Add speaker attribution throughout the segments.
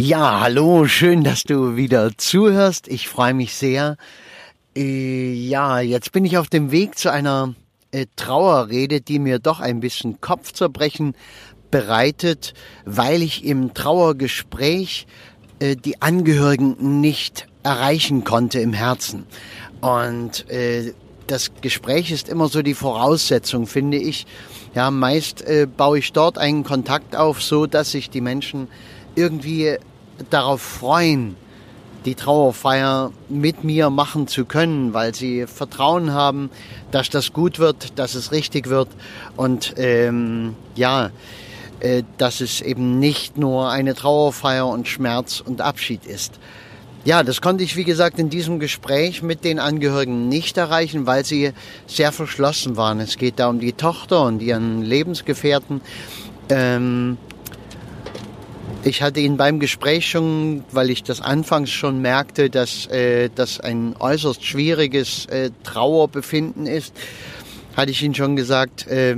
Speaker 1: Ja, hallo, schön, dass du wieder zuhörst. Ich freue mich sehr. Äh, ja, jetzt bin ich auf dem Weg zu einer äh, Trauerrede, die mir doch ein bisschen Kopfzerbrechen bereitet, weil ich im Trauergespräch äh, die Angehörigen nicht erreichen konnte im Herzen. Und äh, das Gespräch ist immer so die Voraussetzung, finde ich. Ja, meist äh, baue ich dort einen Kontakt auf, so dass sich die Menschen irgendwie darauf freuen, die Trauerfeier mit mir machen zu können, weil sie Vertrauen haben, dass das gut wird, dass es richtig wird und ähm, ja, äh, dass es eben nicht nur eine Trauerfeier und Schmerz und Abschied ist. Ja, das konnte ich, wie gesagt, in diesem Gespräch mit den Angehörigen nicht erreichen, weil sie sehr verschlossen waren. Es geht da um die Tochter und ihren Lebensgefährten. Ähm, ich hatte ihn beim Gespräch schon, weil ich das anfangs schon merkte, dass äh, das ein äußerst schwieriges äh, Trauerbefinden ist, hatte ich ihn schon gesagt, äh,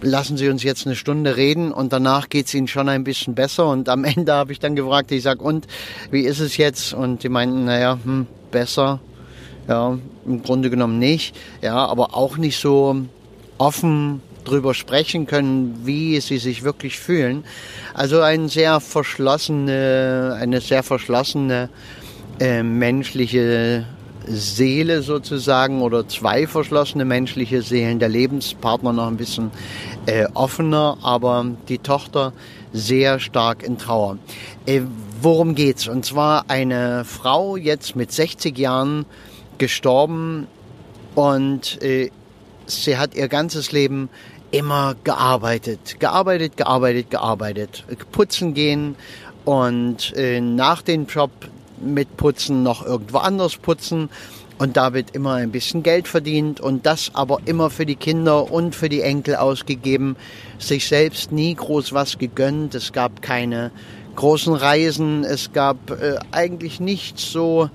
Speaker 1: lassen Sie uns jetzt eine Stunde reden und danach geht es Ihnen schon ein bisschen besser. Und am Ende habe ich dann gefragt, ich sage, und wie ist es jetzt? Und die meinten, naja, hm, besser. Ja, im Grunde genommen nicht. Ja, aber auch nicht so offen drüber sprechen können, wie sie sich wirklich fühlen. Also eine sehr verschlossene, eine sehr verschlossene äh, menschliche Seele sozusagen oder zwei verschlossene menschliche Seelen. Der Lebenspartner noch ein bisschen äh, offener, aber die Tochter sehr stark in Trauer. Äh, worum geht's? Und zwar eine Frau jetzt mit 60 Jahren gestorben und äh, sie hat ihr ganzes Leben immer gearbeitet, gearbeitet, gearbeitet, gearbeitet, putzen gehen und äh, nach dem Job mit Putzen noch irgendwo anders putzen. Und damit immer ein bisschen Geld verdient und das aber immer für die Kinder und für die Enkel ausgegeben, sich selbst nie groß was gegönnt, es gab keine großen Reisen, es gab äh, eigentlich nichts so,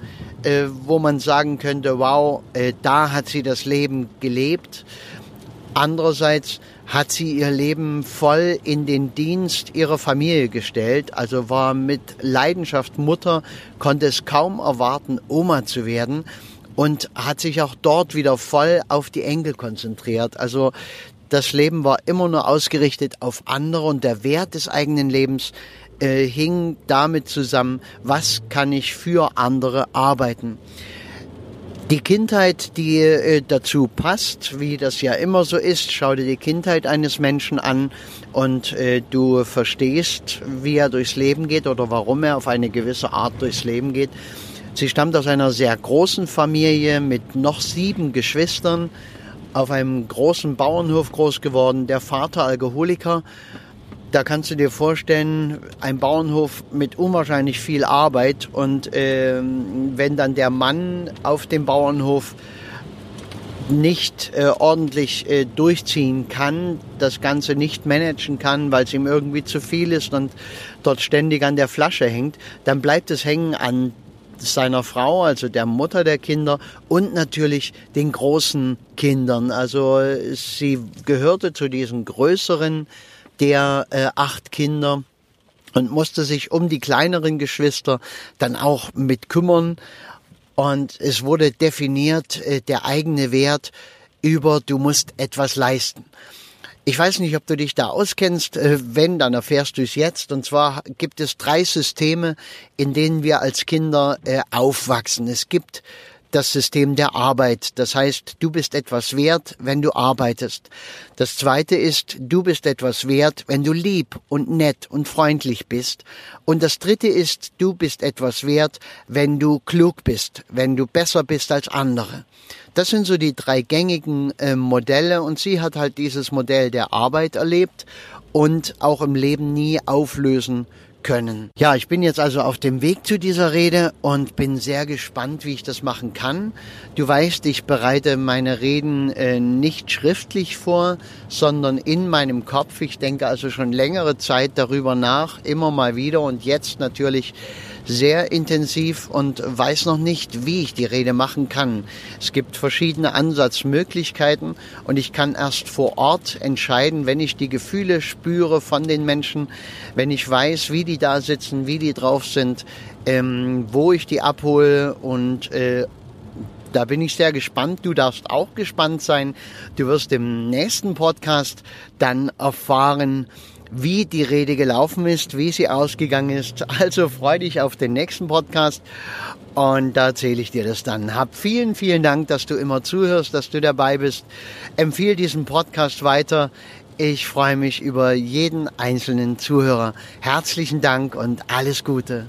Speaker 1: äh, wo man sagen könnte, wow, äh, da hat sie das Leben gelebt Andererseits hat sie ihr Leben voll in den Dienst ihrer Familie gestellt, also war mit Leidenschaft Mutter, konnte es kaum erwarten, Oma zu werden und hat sich auch dort wieder voll auf die Enkel konzentriert. Also das Leben war immer nur ausgerichtet auf andere und der Wert des eigenen Lebens äh, hing damit zusammen, was kann ich für andere arbeiten. Die Kindheit, die äh, dazu passt, wie das ja immer so ist, schau dir die Kindheit eines Menschen an und äh, du verstehst, wie er durchs Leben geht oder warum er auf eine gewisse Art durchs Leben geht. Sie stammt aus einer sehr großen Familie mit noch sieben Geschwistern, auf einem großen Bauernhof groß geworden, der Vater Alkoholiker da kannst du dir vorstellen, ein Bauernhof mit unwahrscheinlich viel Arbeit und äh, wenn dann der Mann auf dem Bauernhof nicht äh, ordentlich äh, durchziehen kann, das Ganze nicht managen kann, weil es ihm irgendwie zu viel ist und dort ständig an der Flasche hängt, dann bleibt es hängen an seiner Frau, also der Mutter der Kinder und natürlich den großen Kindern. Also sie gehörte zu diesen größeren der äh, acht Kinder und musste sich um die kleineren Geschwister dann auch mit kümmern. Und es wurde definiert, äh, der eigene Wert über, du musst etwas leisten. Ich weiß nicht, ob du dich da auskennst. Äh, wenn, dann erfährst du es jetzt. Und zwar gibt es drei Systeme, in denen wir als Kinder äh, aufwachsen. Es gibt das System der Arbeit. Das heißt, du bist etwas wert, wenn du arbeitest. Das zweite ist, du bist etwas wert, wenn du lieb und nett und freundlich bist. Und das dritte ist, du bist etwas wert, wenn du klug bist, wenn du besser bist als andere. Das sind so die drei gängigen äh, Modelle und sie hat halt dieses Modell der Arbeit erlebt und auch im Leben nie auflösen können. Ja, ich bin jetzt also auf dem Weg zu dieser Rede und bin sehr gespannt, wie ich das machen kann. Du weißt, ich bereite meine Reden äh, nicht schriftlich vor, sondern in meinem Kopf. Ich denke also schon längere Zeit darüber nach, immer mal wieder und jetzt natürlich sehr intensiv und weiß noch nicht, wie ich die Rede machen kann. Es gibt verschiedene Ansatzmöglichkeiten und ich kann erst vor Ort entscheiden, wenn ich die Gefühle spüre von den Menschen, wenn ich weiß, wie die da sitzen, wie die drauf sind, ähm, wo ich die abhole und äh, da bin ich sehr gespannt. Du darfst auch gespannt sein. Du wirst im nächsten Podcast dann erfahren, wie die Rede gelaufen ist, wie sie ausgegangen ist. Also freu dich auf den nächsten Podcast und da erzähle ich dir das dann. Hab vielen, vielen Dank, dass du immer zuhörst, dass du dabei bist. Empfehle diesen Podcast weiter. Ich freue mich über jeden einzelnen Zuhörer. Herzlichen Dank und alles Gute.